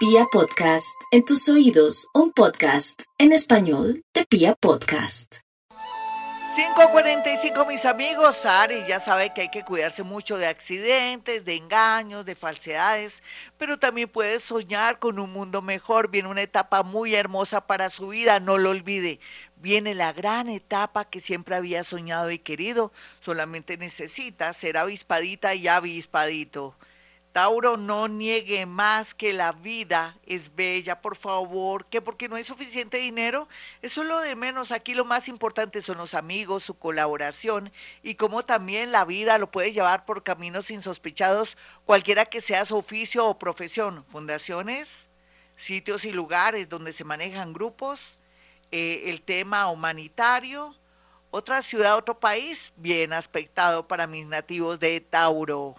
Pia Podcast, en tus oídos, un podcast en español de Pia Podcast. 5.45 mis amigos, Ari ya sabe que hay que cuidarse mucho de accidentes, de engaños, de falsedades, pero también puede soñar con un mundo mejor, viene una etapa muy hermosa para su vida, no lo olvide, viene la gran etapa que siempre había soñado y querido, solamente necesita ser avispadita y avispadito. Tauro, no niegue más que la vida es bella, por favor, que porque no hay suficiente dinero, eso es lo de menos. Aquí lo más importante son los amigos, su colaboración y cómo también la vida lo puede llevar por caminos insospechados, cualquiera que sea su oficio o profesión. Fundaciones, sitios y lugares donde se manejan grupos, eh, el tema humanitario, otra ciudad, otro país, bien aspectado para mis nativos de Tauro.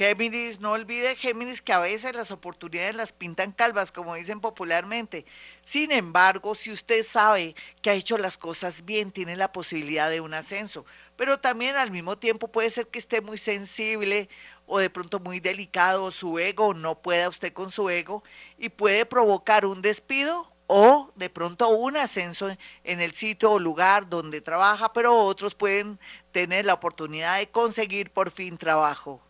Géminis, no olvide Géminis que a veces las oportunidades las pintan calvas, como dicen popularmente. Sin embargo, si usted sabe que ha hecho las cosas bien, tiene la posibilidad de un ascenso. Pero también al mismo tiempo puede ser que esté muy sensible o de pronto muy delicado su ego, no pueda usted con su ego y puede provocar un despido o de pronto un ascenso en el sitio o lugar donde trabaja, pero otros pueden tener la oportunidad de conseguir por fin trabajo.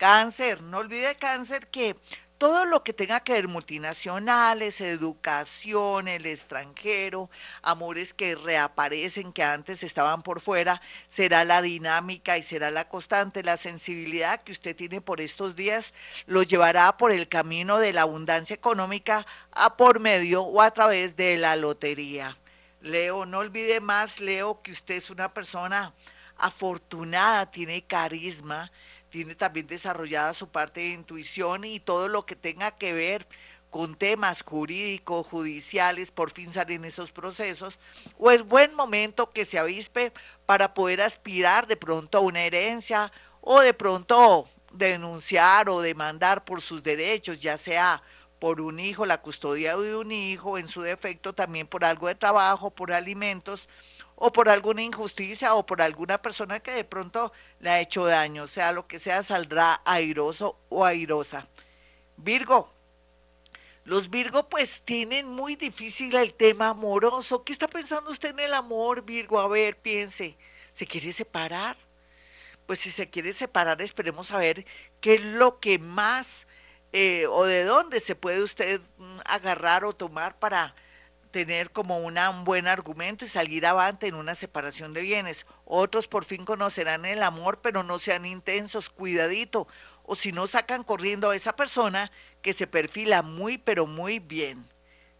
Cáncer, no olvide cáncer que todo lo que tenga que ver multinacionales, educación, el extranjero, amores que reaparecen, que antes estaban por fuera, será la dinámica y será la constante. La sensibilidad que usted tiene por estos días lo llevará por el camino de la abundancia económica a por medio o a través de la lotería. Leo, no olvide más, Leo, que usted es una persona afortunada, tiene carisma tiene también desarrollada su parte de intuición y todo lo que tenga que ver con temas jurídicos, judiciales, por fin salen esos procesos, o es buen momento que se avispe para poder aspirar de pronto a una herencia o de pronto denunciar o demandar por sus derechos, ya sea por un hijo, la custodia de un hijo, en su defecto también por algo de trabajo, por alimentos, o por alguna injusticia o por alguna persona que de pronto le ha hecho daño, sea lo que sea, saldrá airoso o airosa. Virgo, los Virgo pues tienen muy difícil el tema amoroso. ¿Qué está pensando usted en el amor, Virgo? A ver, piense, ¿se quiere separar? Pues si se quiere separar, esperemos a ver qué es lo que más eh, o de dónde se puede usted mm, agarrar o tomar para tener como una, un buen argumento y salir avante en una separación de bienes. Otros por fin conocerán el amor, pero no sean intensos, cuidadito. O si no, sacan corriendo a esa persona que se perfila muy, pero muy bien.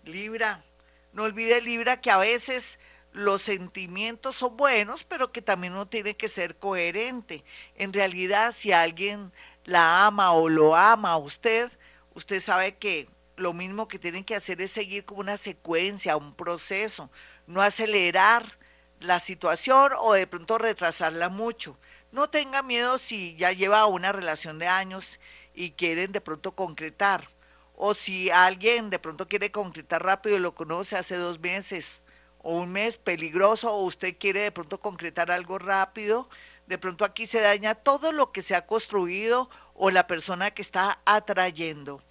Libra, no olvide Libra que a veces los sentimientos son buenos, pero que también uno tiene que ser coherente. En realidad, si alguien la ama o lo ama a usted, usted sabe que lo mismo que tienen que hacer es seguir como una secuencia, un proceso, no acelerar la situación o de pronto retrasarla mucho. No tenga miedo si ya lleva una relación de años y quieren de pronto concretar. O si alguien de pronto quiere concretar rápido y lo conoce hace dos meses o un mes peligroso o usted quiere de pronto concretar algo rápido, de pronto aquí se daña todo lo que se ha construido o la persona que está atrayendo.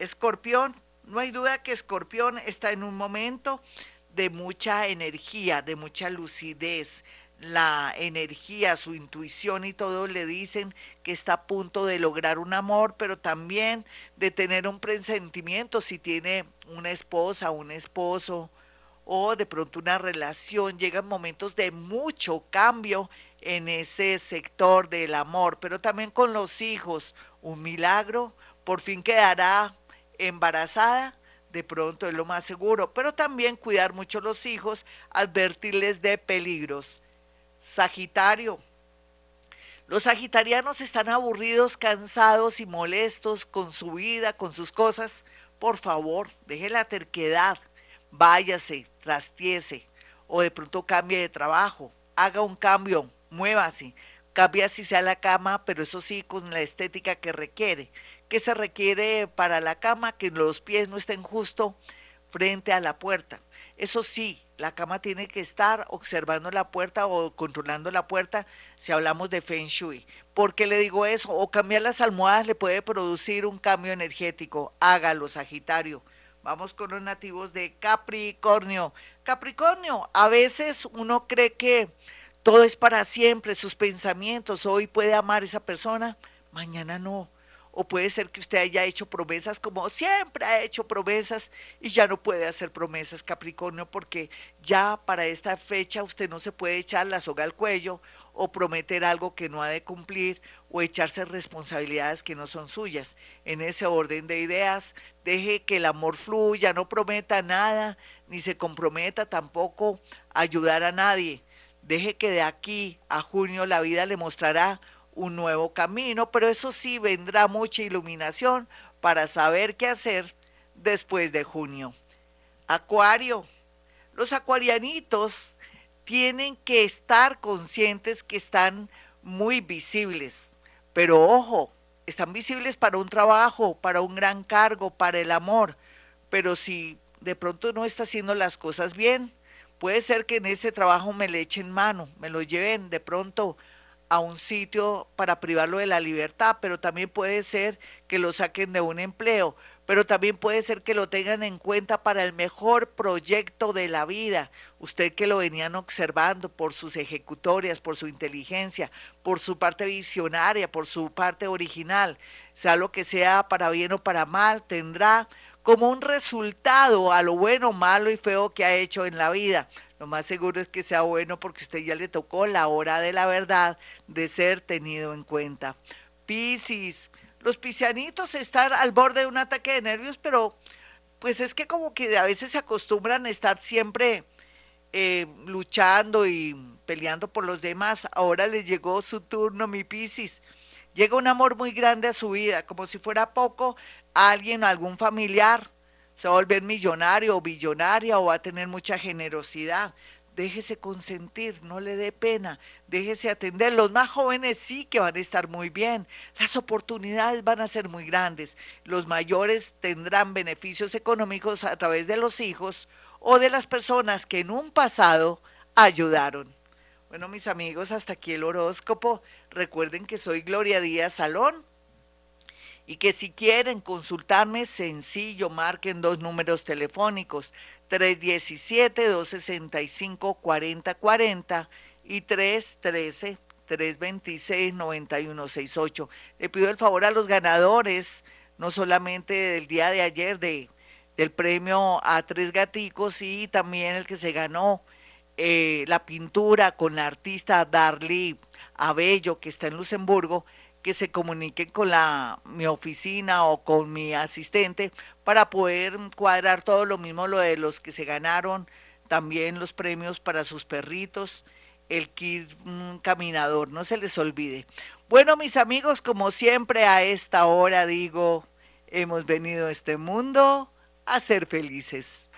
Escorpión, no hay duda que Escorpión está en un momento de mucha energía, de mucha lucidez. La energía, su intuición y todo le dicen que está a punto de lograr un amor, pero también de tener un presentimiento si tiene una esposa, un esposo o de pronto una relación. Llegan momentos de mucho cambio en ese sector del amor, pero también con los hijos. Un milagro por fin quedará embarazada, de pronto es lo más seguro, pero también cuidar mucho los hijos, advertirles de peligros. Sagitario. Los sagitarianos están aburridos, cansados y molestos con su vida, con sus cosas. Por favor, deje la terquedad, váyase, trastiese o de pronto cambie de trabajo, haga un cambio, muévase, cambie así sea la cama, pero eso sí con la estética que requiere que se requiere para la cama, que los pies no estén justo frente a la puerta. Eso sí, la cama tiene que estar observando la puerta o controlando la puerta si hablamos de Feng Shui. ¿Por qué le digo eso? O cambiar las almohadas le puede producir un cambio energético. Hágalo, Sagitario. Vamos con los nativos de Capricornio. Capricornio, a veces uno cree que todo es para siempre, sus pensamientos. Hoy puede amar a esa persona, mañana no. O puede ser que usted haya hecho promesas como siempre ha hecho promesas y ya no puede hacer promesas, Capricornio, porque ya para esta fecha usted no se puede echar la soga al cuello o prometer algo que no ha de cumplir o echarse responsabilidades que no son suyas. En ese orden de ideas, deje que el amor fluya, no prometa nada, ni se comprometa tampoco a ayudar a nadie. Deje que de aquí a junio la vida le mostrará un nuevo camino, pero eso sí vendrá mucha iluminación para saber qué hacer después de junio. Acuario. Los acuarianitos tienen que estar conscientes que están muy visibles, pero ojo, están visibles para un trabajo, para un gran cargo, para el amor, pero si de pronto no está haciendo las cosas bien, puede ser que en ese trabajo me le echen mano, me lo lleven de pronto a un sitio para privarlo de la libertad, pero también puede ser que lo saquen de un empleo, pero también puede ser que lo tengan en cuenta para el mejor proyecto de la vida. Usted que lo venían observando por sus ejecutorias, por su inteligencia, por su parte visionaria, por su parte original, sea lo que sea para bien o para mal, tendrá como un resultado a lo bueno, malo y feo que ha hecho en la vida. Lo más seguro es que sea bueno porque usted ya le tocó la hora de la verdad de ser tenido en cuenta. Piscis, los piscianitos están al borde de un ataque de nervios, pero pues es que como que a veces se acostumbran a estar siempre eh, luchando y peleando por los demás. Ahora le llegó su turno, mi Piscis. Llega un amor muy grande a su vida, como si fuera poco, alguien, algún familiar, se va a volver millonario o billonaria o va a tener mucha generosidad. Déjese consentir, no le dé pena, déjese atender. Los más jóvenes sí que van a estar muy bien, las oportunidades van a ser muy grandes, los mayores tendrán beneficios económicos a través de los hijos o de las personas que en un pasado ayudaron. Bueno, mis amigos, hasta aquí el horóscopo. Recuerden que soy Gloria Díaz Salón y que si quieren consultarme, sencillo, marquen dos números telefónicos, 317-265-4040 y 313-326-9168. Le pido el favor a los ganadores, no solamente del día de ayer de, del premio a tres gaticos y también el que se ganó eh, la pintura con la artista Darly Abello, que está en Luxemburgo, que se comuniquen con la, mi oficina o con mi asistente para poder cuadrar todo lo mismo, lo de los que se ganaron, también los premios para sus perritos, el kit caminador, no se les olvide. Bueno, mis amigos, como siempre a esta hora digo, hemos venido a este mundo a ser felices.